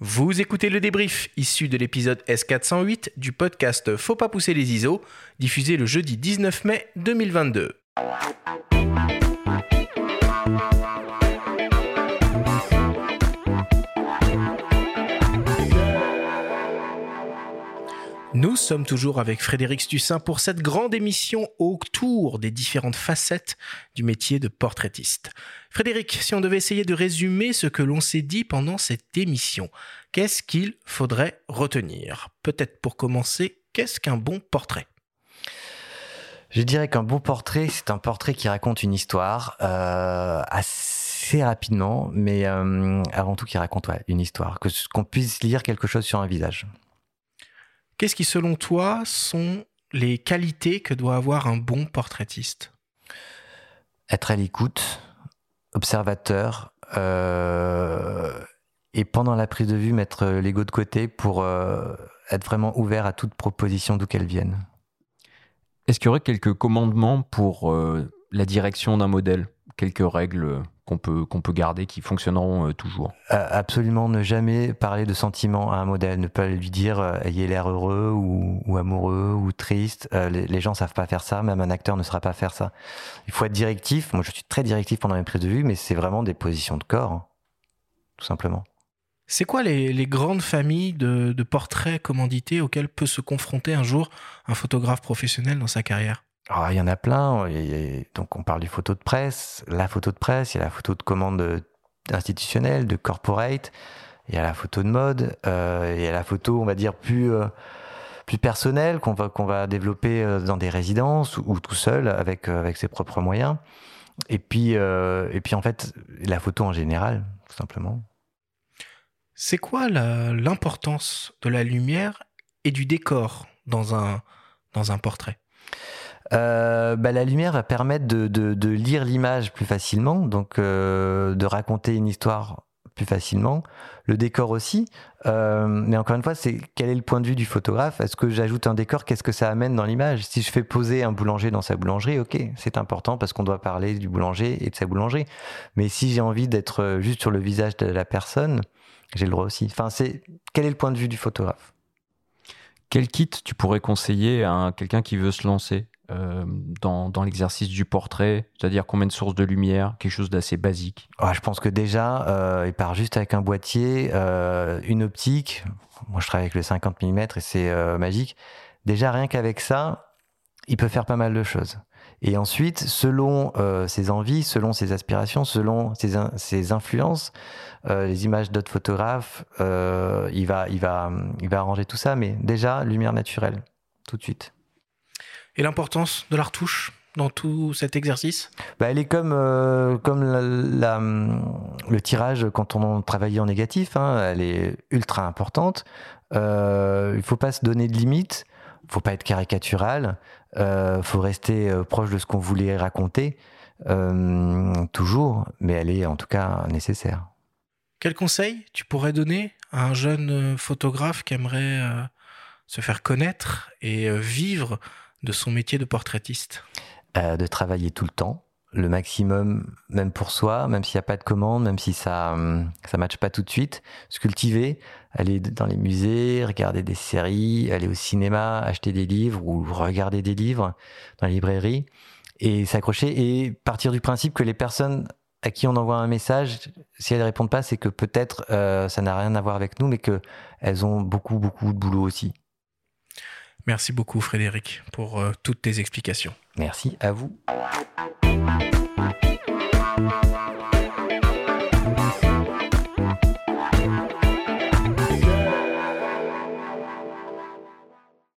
Vous écoutez le débrief issu de l'épisode S408 du podcast Faut pas pousser les ISO, diffusé le jeudi 19 mai 2022. Nous sommes toujours avec Frédéric Stussin pour cette grande émission autour des différentes facettes du métier de portraitiste. Frédéric, si on devait essayer de résumer ce que l'on s'est dit pendant cette émission, qu'est-ce qu'il faudrait retenir? Peut-être pour commencer, qu'est-ce qu'un bon portrait? Je dirais qu'un bon portrait, c'est un portrait qui raconte une histoire euh, assez rapidement, mais euh, avant tout qui raconte une histoire, qu'on puisse lire quelque chose sur un visage. Qu'est-ce qui, selon toi, sont les qualités que doit avoir un bon portraitiste? Être à l'écoute, observateur, euh, et pendant la prise de vue, mettre l'ego de côté pour euh, être vraiment ouvert à toute proposition d'où qu'elle vienne. Est-ce qu'il y aurait quelques commandements pour euh, la direction d'un modèle? Quelques règles qu'on peut, qu'on peut garder, qui fonctionneront euh, toujours Absolument, ne jamais parler de sentiments à un modèle, ne pas lui dire euh, ayez l'air heureux ou, amoureux ou triste. Euh, les, les, gens savent pas faire ça, même un acteur ne saura pas faire ça. Il faut être directif. Moi, je suis très directif pendant mes prises de vue, mais c'est vraiment des positions de corps, hein, tout simplement. C'est quoi les, les, grandes familles de, de portraits commandités auxquelles peut se confronter un jour un photographe professionnel dans sa carrière? Ah, il y en a plein. donc, on parle du photo de presse, la photo de presse, il y a la photo de commande institutionnelle, de corporate, il y a la photo de mode, euh, il y a la photo, on va dire, plus, euh, plus personnelle qu'on va, qu'on va développer euh, dans des résidences ou, tout seul avec, avec ses propres moyens. Et puis, et puis, en fait, la photo en général, tout simplement. C'est quoi l'importance de la lumière et du décor dans un, dans un portrait? Euh, bah, la lumière va permettre de, lire l'image plus facilement, donc euh, de raconter une histoire plus facilement. Le décor aussi, euh, mais encore une fois, c'est quel est le point de vue du photographe? Est-ce que j'ajoute un décor? Qu'est-ce que ça amène dans l'image? Si je fais poser un boulanger dans sa boulangerie, ok, c'est important parce qu'on doit parler du boulanger et de sa boulangerie. Mais si j'ai envie d'être juste sur le visage de la personne, j'ai le droit aussi. Enfin, c'est quel est le point de vue du photographe? Quel kit tu pourrais conseiller à quelqu'un qui veut se lancer? Euh, dans, l'exercice du portrait C'est-à-dire combien de sources de lumière Quelque chose d'assez basique ah, Je pense que déjà, euh, il part juste avec un boîtier, euh, une optique. Moi, je travaille avec le 50 mm et c'est magique. Déjà, rien qu'avec ça, il peut faire pas mal de choses. Et ensuite, selon ses envies, selon ses aspirations, selon ses, ses influences, les images d'autres photographes, il, va, il, va, il va arranger tout ça. Mais déjà, lumière naturelle, tout de suite. Et l'importance de la retouche dans tout cet exercice bah, Elle est comme, euh, comme la, le tirage quand on travaille en négatif, hein, elle est ultra importante. Euh, il ne faut pas se donner de limites, il ne faut pas être caricatural, il euh, faut rester proche de ce qu'on voulait raconter, toujours, mais elle est en tout cas nécessaire. Quel conseil tu pourrais donner à un jeune photographe qui aimerait se faire connaître et vivre de son métier de portraitiste euh, De travailler tout le temps, le maximum, même pour soi, même s'il n'y a pas de commande, même si ça hum, ça matche pas tout de suite. Se cultiver, aller dans les musées, regarder des séries, aller au cinéma, acheter des livres ou regarder des livres dans la librairie et s'accrocher et partir du principe que les personnes à qui on envoie un message, si elles répondent pas, c'est que peut-être euh, ça n'a rien à voir avec nous, mais que elles ont beaucoup beaucoup de boulot aussi. Merci beaucoup Frédéric pour euh, toutes tes explications. Merci à vous.